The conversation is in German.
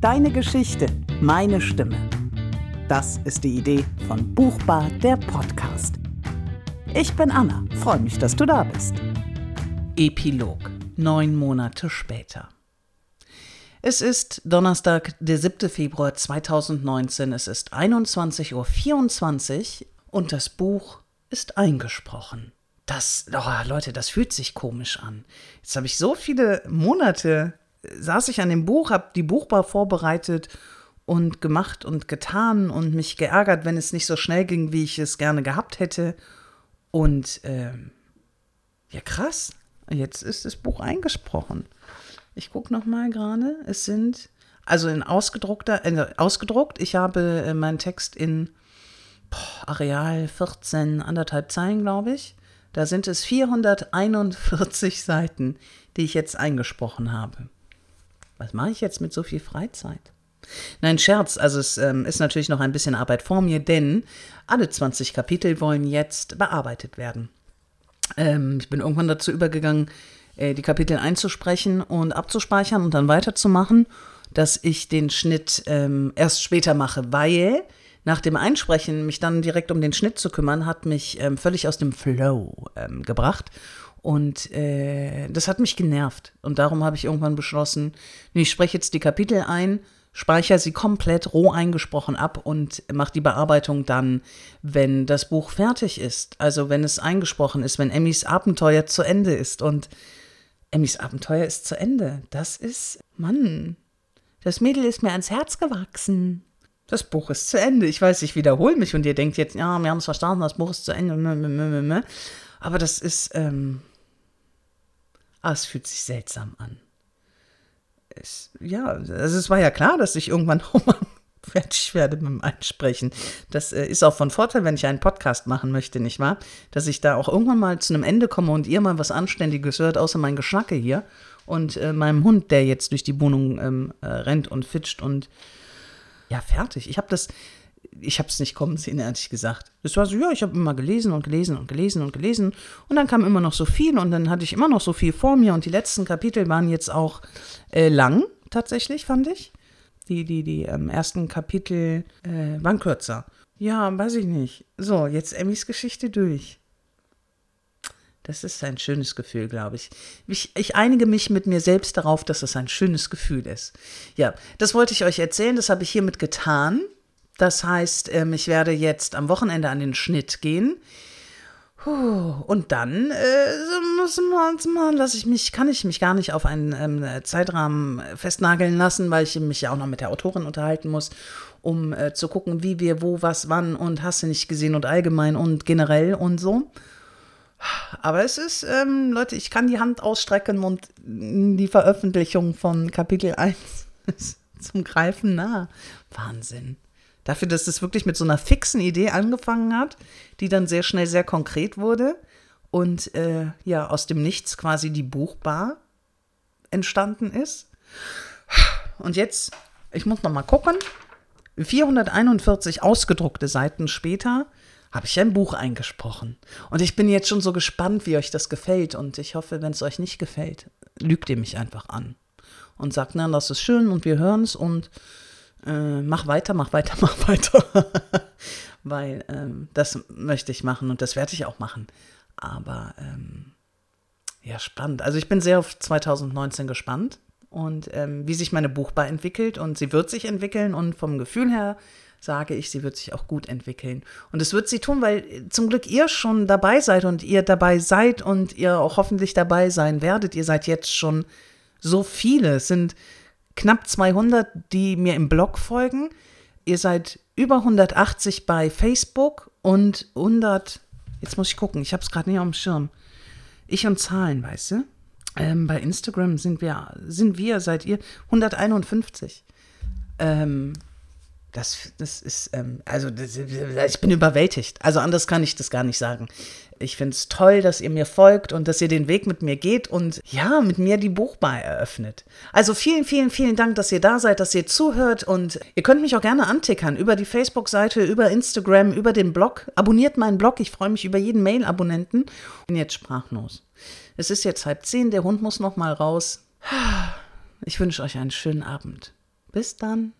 Deine Geschichte, meine Stimme. Das ist die Idee von Buchbar, der Podcast. Ich bin Anna, freue mich, dass du da bist. Epilog, neun Monate später. Es ist Donnerstag, der 7. Februar 2019. Es ist 21.24 Uhr und das Buch ist eingesprochen. Das, oh, Leute, das fühlt sich komisch an. Jetzt habe ich so viele Monate, saß ich an dem Buch, habe die Buchbar vorbereitet und gemacht und getan und mich geärgert, wenn es nicht so schnell ging, wie ich es gerne gehabt hätte. Und ähm, ja, krass. Jetzt ist das Buch eingesprochen. Ich gucke noch mal gerade. Es sind also in ausgedruckter, äh, ausgedruckt. Ich habe äh, meinen Text in boah, Areal 14, anderthalb Zeilen, glaube ich. Da sind es 441 Seiten, die ich jetzt eingesprochen habe. Was mache ich jetzt mit so viel Freizeit? Nein, Scherz. Also es ähm, ist natürlich noch ein bisschen Arbeit vor mir, denn alle 20 Kapitel wollen jetzt bearbeitet werden. Ähm, ich bin irgendwann dazu übergegangen, äh, die Kapitel einzusprechen und abzuspeichern und dann weiterzumachen, dass ich den Schnitt ähm, erst später mache, weil nach dem Einsprechen mich dann direkt um den Schnitt zu kümmern, hat mich ähm, völlig aus dem Flow ähm, gebracht. Und äh, das hat mich genervt. Und darum habe ich irgendwann beschlossen, ich spreche jetzt die Kapitel ein, speichere sie komplett roh eingesprochen ab und mache die Bearbeitung dann, wenn das Buch fertig ist. Also wenn es eingesprochen ist, wenn Emmys Abenteuer zu Ende ist. Und Emmys Abenteuer ist zu Ende. Das ist, Mann, das Mädel ist mir ans Herz gewachsen. Das Buch ist zu Ende. Ich weiß, ich wiederhole mich und ihr denkt jetzt, ja, wir haben es verstanden, das Buch ist zu Ende. Aber das ist, ähm, ah, es fühlt sich seltsam an. Es, ja, also es war ja klar, dass ich irgendwann auch mal fertig werde mit dem Einsprechen. Das äh, ist auch von Vorteil, wenn ich einen Podcast machen möchte, nicht wahr? Dass ich da auch irgendwann mal zu einem Ende komme und ihr mal was Anständiges hört, außer mein Geschnacke hier und äh, meinem Hund, der jetzt durch die Wohnung ähm, äh, rennt und fitscht und ja, fertig. Ich habe das, ich habe es nicht kommen sehen, ehrlich gesagt. Es war so, ja, ich habe immer gelesen und gelesen und gelesen und gelesen und dann kam immer noch so viel und dann hatte ich immer noch so viel vor mir und die letzten Kapitel waren jetzt auch äh, lang, tatsächlich, fand ich. Die, die, die ähm, ersten Kapitel äh, waren kürzer. Ja, weiß ich nicht. So, jetzt Emmys Geschichte durch. Das ist ein schönes Gefühl, glaube ich. ich. ich. einige mich mit mir selbst darauf, dass es ein schönes Gefühl ist. Ja, das wollte ich euch erzählen, das habe ich hiermit getan. Das heißt, ähm, ich werde jetzt am Wochenende an den Schnitt gehen. Und dann äh, lasse ich mich, kann ich mich gar nicht auf einen ähm, Zeitrahmen festnageln lassen, weil ich mich ja auch noch mit der Autorin unterhalten muss, um äh, zu gucken, wie wir, wo, was, wann und hast du nicht gesehen und allgemein und generell und so. Aber es ist, ähm, Leute, ich kann die Hand ausstrecken und die Veröffentlichung von Kapitel 1 ist zum Greifen nah. Wahnsinn. Dafür, dass es wirklich mit so einer fixen Idee angefangen hat, die dann sehr schnell sehr konkret wurde und äh, ja, aus dem Nichts quasi die Buchbar entstanden ist. Und jetzt, ich muss noch mal gucken, 441 ausgedruckte Seiten später habe ich ein Buch eingesprochen. Und ich bin jetzt schon so gespannt, wie euch das gefällt. Und ich hoffe, wenn es euch nicht gefällt, lügt ihr mich einfach an. Und sagt, na, das ist schön und wir hören es und äh, mach weiter, mach weiter, mach weiter. Weil ähm, das möchte ich machen und das werde ich auch machen. Aber ähm, ja, spannend. Also ich bin sehr auf 2019 gespannt und ähm, wie sich meine Buchbar entwickelt. Und sie wird sich entwickeln und vom Gefühl her sage ich, sie wird sich auch gut entwickeln. Und es wird sie tun, weil zum Glück ihr schon dabei seid und ihr dabei seid und ihr auch hoffentlich dabei sein werdet. Ihr seid jetzt schon so viele. Es sind knapp 200, die mir im Blog folgen. Ihr seid über 180 bei Facebook und 100, jetzt muss ich gucken, ich habe es gerade nicht auf dem Schirm. Ich und Zahlen, weißt du? Ähm, bei Instagram sind wir, sind wir, seid ihr 151. Ähm, das, das ist, ähm, also das, ich bin überwältigt. Also anders kann ich das gar nicht sagen. Ich finde es toll, dass ihr mir folgt und dass ihr den Weg mit mir geht und ja, mit mir die Buchbar eröffnet. Also vielen, vielen, vielen Dank, dass ihr da seid, dass ihr zuhört und ihr könnt mich auch gerne antickern über die Facebook-Seite, über Instagram, über den Blog. Abonniert meinen Blog, ich freue mich über jeden Mail-Abonnenten. Bin jetzt sprachlos. Es ist jetzt halb zehn, der Hund muss noch mal raus. Ich wünsche euch einen schönen Abend. Bis dann.